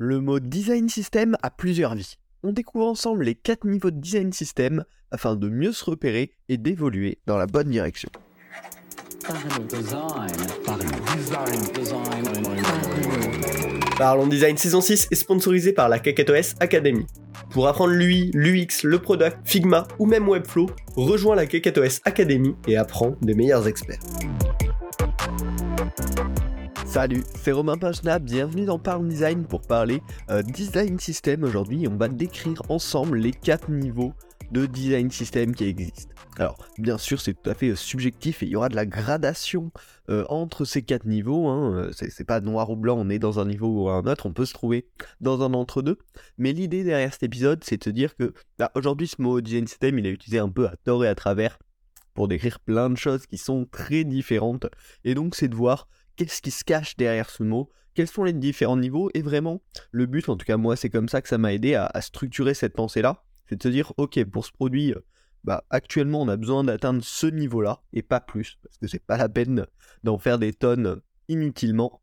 Le mot design system a plusieurs vies. On découvre ensemble les 4 niveaux de design system afin de mieux se repérer et d'évoluer dans la bonne direction. Parlons Design saison 6 est sponsorisé par la KKTOS Academy. Pour apprendre l'UI, l'UX, le product, Figma ou même Webflow, rejoins la KKTOS Academy et apprends des meilleurs experts. Salut, c'est Romain Pagena, bienvenue dans Parle Design pour parler euh, Design System. Aujourd'hui, on va décrire ensemble les 4 niveaux de Design System qui existent. Alors, bien sûr, c'est tout à fait euh, subjectif et il y aura de la gradation euh, entre ces quatre niveaux. Hein. C'est pas noir ou blanc, on est dans un niveau ou un autre, on peut se trouver dans un entre-deux. Mais l'idée derrière cet épisode, c'est de se dire que bah, aujourd'hui, ce mot design system, il est utilisé un peu à tort et à travers pour décrire plein de choses qui sont très différentes. Et donc, c'est de voir qu'est-ce qui se cache derrière ce mot, quels sont les différents niveaux, et vraiment, le but, en tout cas moi, c'est comme ça que ça m'a aidé à, structurer cette pensée-là, c'est de se dire, ok, pour ce produit, euh, bah, actuellement, on a besoin d'atteindre ce niveau-là, et pas plus, parce que c'est pas la peine d'en faire des tonnes inutilement.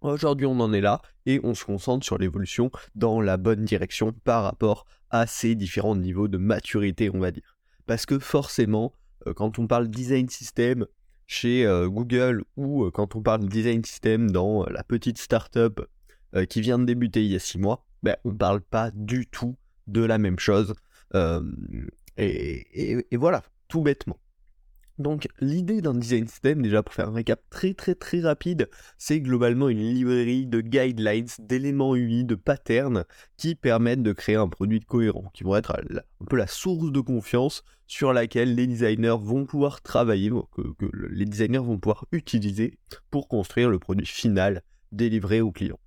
Aujourd'hui, on en est là, et on se concentre sur l'évolution dans la bonne direction par rapport à ces différents niveaux de maturité, on va dire. Parce que forcément, euh, quand on parle design system, chez euh, Google ou euh, quand on parle de design system dans euh, la petite startup qui vient de débuter il y a six mois, ben, on ne parle pas du tout de la même chose. et, voilà, tout bêtement. Donc l'idée d'un design system, déjà pour faire un récap très très très rapide, c'est globalement une librairie de guidelines, d'éléments UI, de patterns qui permettent de créer un produit cohérent, qui vont être un peu la source de confiance sur laquelle les designers vont pouvoir travailler, que, les designers vont pouvoir utiliser pour construire le produit final délivré au client.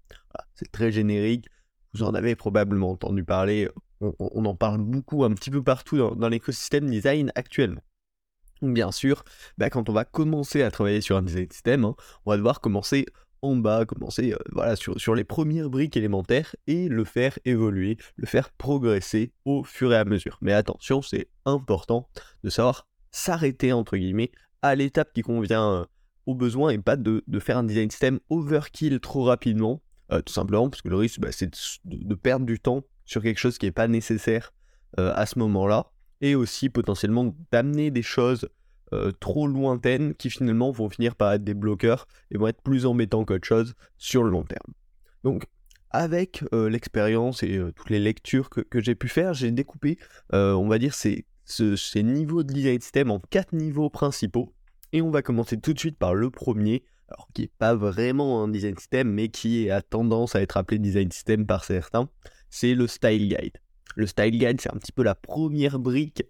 c'est très générique, vous en avez probablement entendu parler, on, en parle beaucoup un petit peu partout dans, dans l'écosystème design actuellement. Bien sûr, bah, quand on va commencer à travailler sur un design system, hein, on va devoir commencer en bas, commencer euh, sur, les premières briques élémentaires et le faire évoluer, le faire progresser au fur et à mesure. Mais attention, c'est important de savoir s'arrêter entre guillemets à l'étape qui convient euh, aux besoins et pas de, faire un design system overkill trop rapidement, euh, tout simplement parce que le risque bah, c'est de, perdre du temps sur quelque chose qui n'est pas nécessaire à ce moment-là et aussi potentiellement d'amener des choses euh, trop lointaines qui finalement vont finir par être des bloqueurs et vont être plus embêtants qu'autre chose sur le long terme. Donc avec euh, l'expérience et euh, toutes les lectures que, j'ai pu faire, j'ai découpé, on va dire, ces, niveaux de design system en quatre niveaux principaux. Et on va commencer tout de suite par le premier, qui n'est pas vraiment un design system, mais qui a tendance à être appelé design system par certains, c'est le style guide. Le style guide, c'est un petit peu la première brique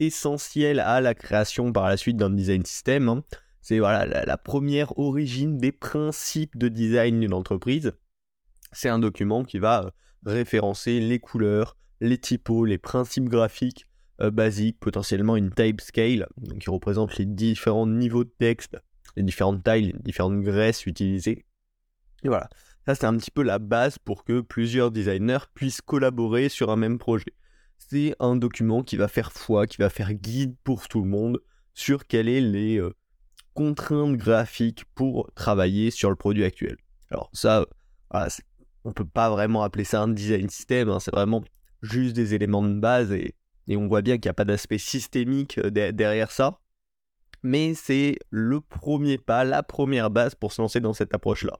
essentielle à la création par la suite d'un design system. Hein. C'est voilà la, première origine des principes de design d'une entreprise. C'est un document qui va euh, référencer les couleurs, les typos, les principes graphiques euh, basiques, potentiellement une type scale, qui représente les différents niveaux de texte, les différentes tailles, les différentes graisses utilisées. Et voilà, ça, c'est un petit peu la base pour que plusieurs designers puissent collaborer sur un même projet. C'est un document qui va faire foi, qui va faire guide pour tout le monde sur quelles sont les euh, contraintes graphiques pour travailler sur le produit actuel. Alors ça, on on peut pas vraiment appeler ça un design system, hein, c'est vraiment juste des éléments de base et, on voit bien qu'il n'y a pas d'aspect systémique euh, derrière ça. Mais c'est le premier pas, la première base pour se lancer dans cette approche-là.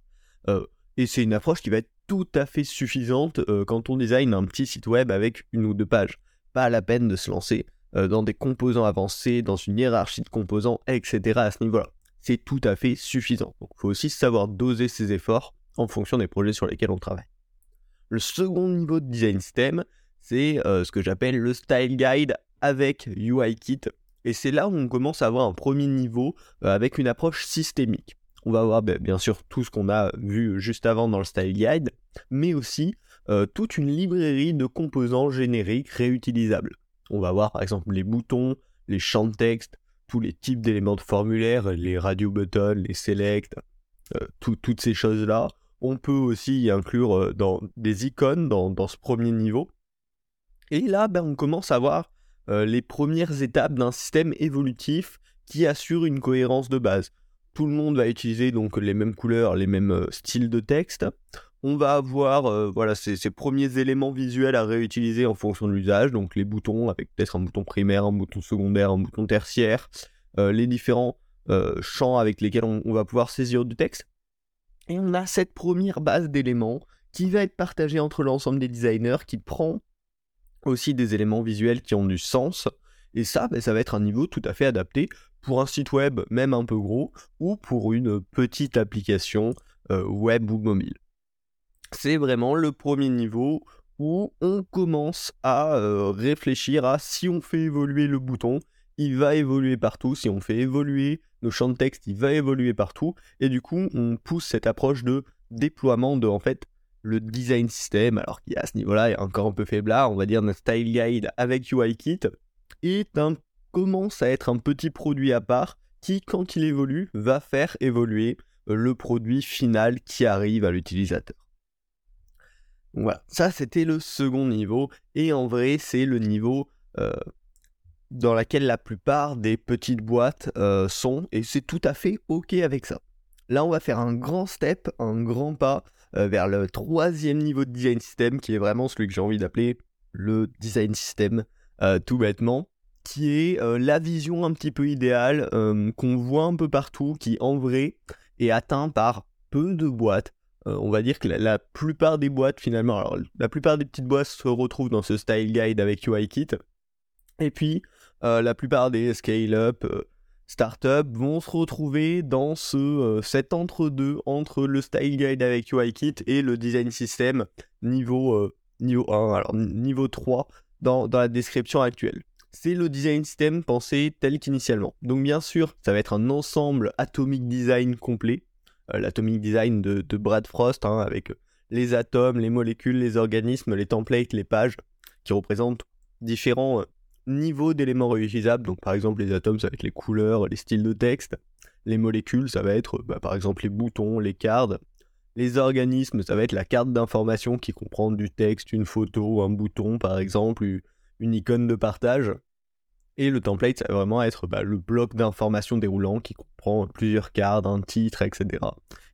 Euh, et c'est une approche qui va être tout à fait suffisante euh, quand on design un petit site web avec une ou deux pages. Pas la peine de se lancer euh, dans des composants avancés, dans une hiérarchie de composants, etc. à ce niveau-là. C'est tout à fait suffisant. Donc il faut aussi savoir doser ses efforts en fonction des projets sur lesquels on travaille. Le second niveau de design system, c'est euh, ce que j'appelle le style guide avec UIKit. Et c'est là où on commence à avoir un premier niveau avec une approche systémique on va avoir ben, bien sûr tout ce qu'on a vu juste avant dans le style guide, mais aussi euh, toute une librairie de composants génériques réutilisables. On va voir par exemple les boutons, les champs de texte, tous les types d'éléments de formulaire, les radio buttons, les select, euh, toutes ces choses-là. On peut aussi y inclure euh, dans des icônes dans, ce premier niveau. Et là, ben, on commence à voir les premières étapes d'un système évolutif qui assure une cohérence de base tout le monde va utiliser donc les mêmes couleurs, les mêmes euh, styles de texte. on va avoir euh, voilà, ces, premiers éléments visuels à réutiliser en fonction de l'usage, donc les boutons avec peut-être un bouton primaire, un bouton secondaire, un bouton tertiaire, euh, les différents champs avec lesquels on, va pouvoir saisir du texte. Et on a cette première base d'éléments qui va être partagée entre l'ensemble des designers, qui prend aussi des éléments visuels qui ont du sens. Et ça, ben, ça va être un niveau tout à fait adapté pour un site web, même un peu gros, ou pour une petite application web ou mobile. C'est vraiment le premier niveau où on commence à euh, réfléchir à si on fait évoluer le bouton, il va évoluer partout, si on fait évoluer nos champs de texte, il va évoluer partout, et du coup on pousse cette approche de déploiement de en fait le design system, alors qui à ce niveau-là encore un peu faiblard, on va dire notre style guide avec UIKit, est un, commence à être un petit produit à part qui, quand il évolue, va faire évoluer le produit final qui arrive à l'utilisateur. Voilà, ça c'était le second niveau, et en vrai c'est le niveau euh, dans lequel la plupart des petites boîtes euh, sont, et c'est tout à fait ok avec ça. Là on va faire un grand step, un grand pas euh, vers le troisième niveau de design system, qui est vraiment celui que j'ai envie d'appeler le design system, tout bêtement, qui est la vision un petit peu idéale qu'on voit un peu partout, qui en vrai est atteint par peu de boîtes. Euh, on va dire que la, plupart des boîtes finalement, alors la plupart des petites boîtes se retrouvent dans ce style guide avec UIKit, et puis euh, la plupart des scale-up, euh, startups vont se retrouver dans ce, cet entre-deux entre le style guide avec UIKit et le design system niveau, niveau 1, alors niveau 3 dans, la description actuelle c'est le design system pensé tel qu'initialement. Donc bien sûr, ça va être un ensemble atomic design complet, euh, l'Atomic Design de, Brad Frost, hein, avec les atomes, les molécules, les organismes, les templates, les pages, qui représentent différents euh, niveaux d'éléments réutilisables. Donc par exemple les atomes, ça va être les couleurs, les styles de texte. Les molécules, ça va être bah, par exemple les boutons, les cartes. Les organismes, ça va être la carte d'information qui comprend du texte, une photo, un bouton par exemple, une icône de partage. Et le template, ça va vraiment être bah, le bloc d'informations déroulant qui comprend plusieurs cartes, un titre, etc.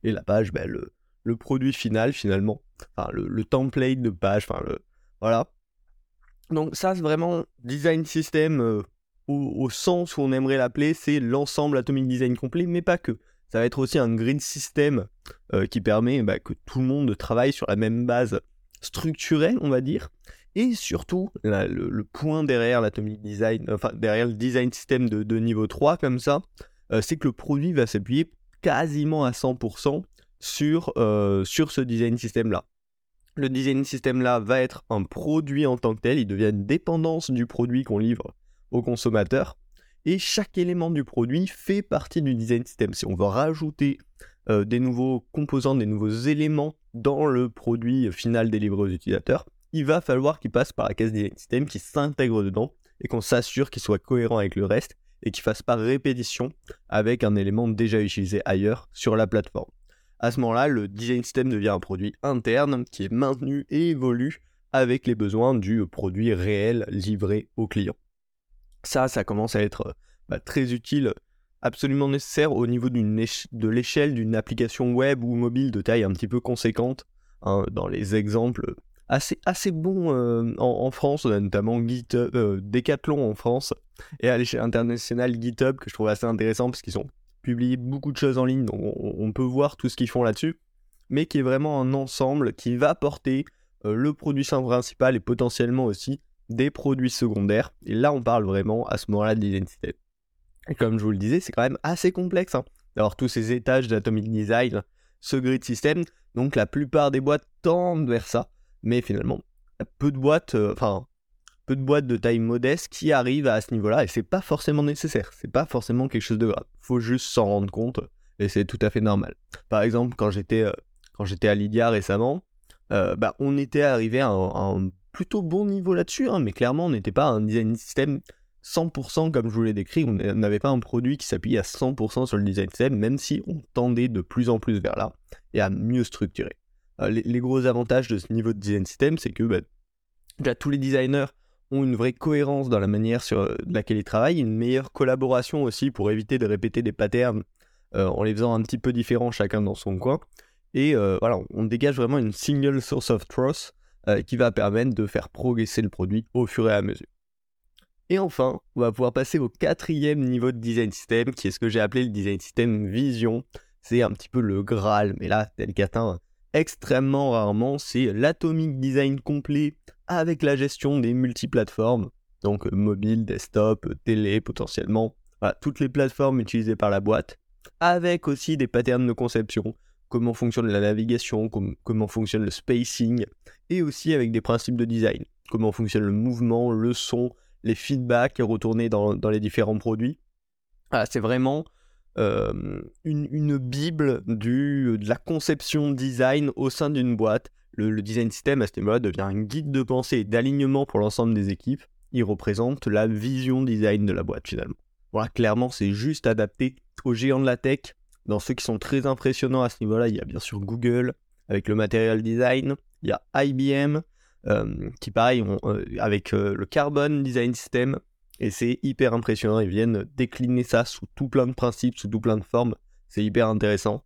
Et la page, bah, le, produit final finalement, enfin le, template de page, enfin le voilà. Donc ça, c'est vraiment design system euh, au, sens où on aimerait l'appeler, c'est l'ensemble Atomic Design complet, mais pas que. Ça va être aussi un grid system euh, qui permet bah, que tout le monde travaille sur la même base structurelle, on va dire, et surtout, le, point derrière l'Atomic Design, enfin derrière le design system de, niveau 3 comme ça, euh, c'est que le produit va s'appuyer quasiment à 100% sur, euh, sur ce design system là. Le design system là va être un produit en tant que tel, il devient une dépendance du produit qu'on livre au consommateur. Et chaque élément du produit fait partie du design system. Si on veut rajouter euh, des nouveaux composants, des nouveaux éléments dans le produit final délivré aux utilisateurs, il va falloir qu'il passe par la case design system, qui s'intègre dedans et qu'on s'assure qu'il soit cohérent avec le reste et qu'il fasse pas répétition avec un élément déjà utilisé ailleurs sur la plateforme. À ce moment-là, le design system devient un produit interne qui est maintenu et évolue avec les besoins du produit réel livré au client. Ça, ça commence à être bah, très utile, absolument nécessaire au niveau de l'échelle d'une application web ou mobile de taille un petit peu conséquente. Hein, dans les exemples assez, assez bon euh, en, France. Notamment GitHub, euh, Decathlon en France et à l'échelle internationale GitHub que je trouve assez intéressant parce qu'ils ont publié beaucoup de choses en ligne, donc on, peut voir tout ce qu'ils font là-dessus, mais qui est vraiment un ensemble qui va porter euh, le produit principal et potentiellement aussi des produits secondaires. Et là, on parle vraiment à ce moment-là d'identité. Et comme je vous le disais, c'est quand même assez complexe hein, d'avoir tous ces étages d'Atomic Design, ce grid system. Donc la plupart des boîtes tendent vers ça mais finalement, peu de boîtes, euh, enfin, peu de boîtes de taille modeste qui arrivent à ce niveau-là, et c'est pas forcément nécessaire, c'est pas forcément quelque chose de grave. Faut juste s'en rendre compte, et c'est tout à fait normal. Par exemple, quand j'étais euh, à Lydia récemment, euh, bah, on était arrivé à un, plutôt bon niveau là-dessus, hein, mais clairement, on n'était pas un design system 100% comme je vous l'ai décrit, on n'avait pas un produit qui s'appuie à 100% sur le design system, même si on tendait de plus en plus vers là, et à mieux structurer. Euh, les, gros avantages de ce niveau de design system, c'est que bah, déjà, tous les designers ont une vraie cohérence dans la manière sur euh, laquelle ils travaillent, une meilleure collaboration aussi pour éviter de répéter des patterns euh, en les faisant un petit peu différents chacun dans son coin. Et voilà, on dégage vraiment une single source of truth qui va permettre de faire progresser le produit au fur et à mesure. Et enfin, on va pouvoir passer au quatrième niveau de design system, qui est ce que j'ai appelé le design system vision. C'est un petit peu le Graal, mais là, tel qu'atteint extrêmement rarement, c'est l'atomic design complet avec la gestion des multiplateformes, donc euh, mobile, desktop, euh, télé potentiellement, toutes les plateformes utilisées par la boîte, avec aussi des patterns de conception, comment fonctionne la navigation, comment fonctionne le spacing, et aussi avec des principes de design, comment fonctionne le mouvement, le son, les feedbacks retournés dans, les différents produits. c'est vraiment euh, une, bible de la conception design au sein d'une boîte. Le, design system à ce niveau-là devient un guide de pensée et d'alignement pour l'ensemble des équipes. Il représente la vision design de la boîte finalement. Voilà, clairement, c'est juste adapté aux géants de la tech. Dans ceux qui sont très impressionnants à ce niveau-là, il y a bien sûr Google avec le material design, il y a IBM euh, qui pareil euh, avec le Carbon Design System et c'est hyper impressionnant. Ils viennent décliner ça sous tout plein de principes, sous tout plein de formes. C'est hyper intéressant.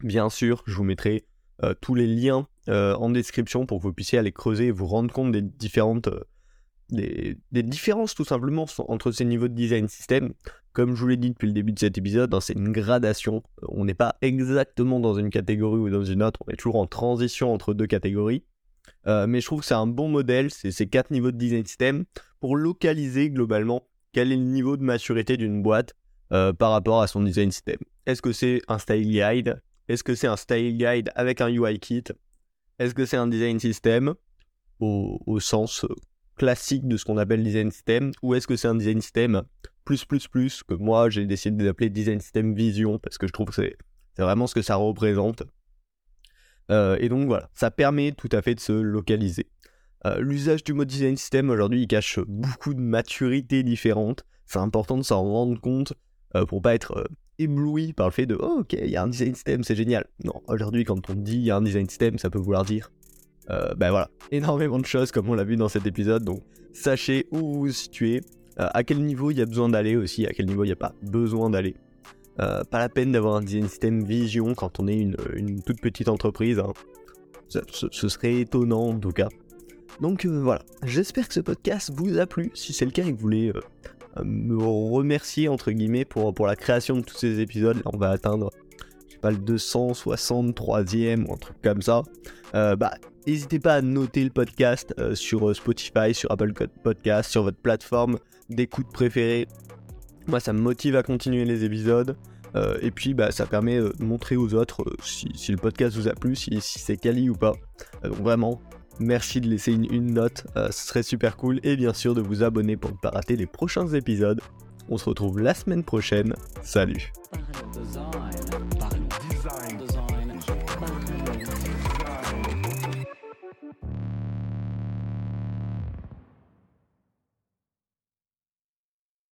Bien sûr, je vous mettrai euh, tous les liens euh, en description pour que vous puissiez aller creuser et vous rendre compte des différentes euh, des, différences tout simplement entre ces niveaux de design system. Comme je vous l'ai dit depuis le début de cet épisode, hein, c'est une gradation. On n'est pas exactement dans une catégorie ou dans une autre, on est toujours en transition entre deux catégories. mais je trouve que c'est un bon modèle, c'est ces quatre niveaux de design system pour localiser globalement quel est le niveau de maturité d'une boîte euh, par rapport à son design system. Est-ce que c'est un style guide? Est-ce que c'est un style guide avec un UI kit? Est-ce que c'est un design system au, sens euh, classique de ce qu'on appelle design system? Ou est-ce que c'est un design system plus plus plus que moi j'ai décidé d'appeler design system vision parce que je trouve que c'est vraiment ce que ça représente. Euh, et donc voilà, ça permet tout à fait de se localiser. Euh, l'usage du mode design system aujourd'hui il cache beaucoup de maturités différentes. C'est important de s'en rendre compte euh, pour pas être ébloui par le fait de oh, ok, il y a un design system, c'est génial. Non, aujourd'hui quand on dit il y a un design system, ça peut vouloir dire ben voilà, énormément de choses comme on l'a vu dans cet épisode. Donc sachez où vous vous situez, à quel niveau il y a besoin d'aller aussi, à quel niveau il n'y a pas besoin d'aller. pas la peine d'avoir un design system vision quand on est une, toute petite entreprise. Hein. ce, serait étonnant en tout cas. Donc euh, voilà, j'espère que ce podcast vous a plu. Si c'est le cas et que vous voulez euh, me remercier entre guillemets pour, pour la création de tous ces épisodes, on va atteindre, je sais pas, le 263e ou un truc comme ça. Euh, bah, n'hésitez pas à noter le podcast sur Spotify, sur Apple Podcast, sur votre plateforme d'écoute préférée. Moi, ça me motive à continuer les épisodes. et puis, bah, ça permet de montrer aux autres si, le podcast vous a plu, si, c'est quali ou pas. donc, vraiment, Merci de laisser une, note, euh, ce serait super cool. Et bien sûr de vous abonner pour ne pas rater les prochains épisodes. On se retrouve la semaine prochaine. Salut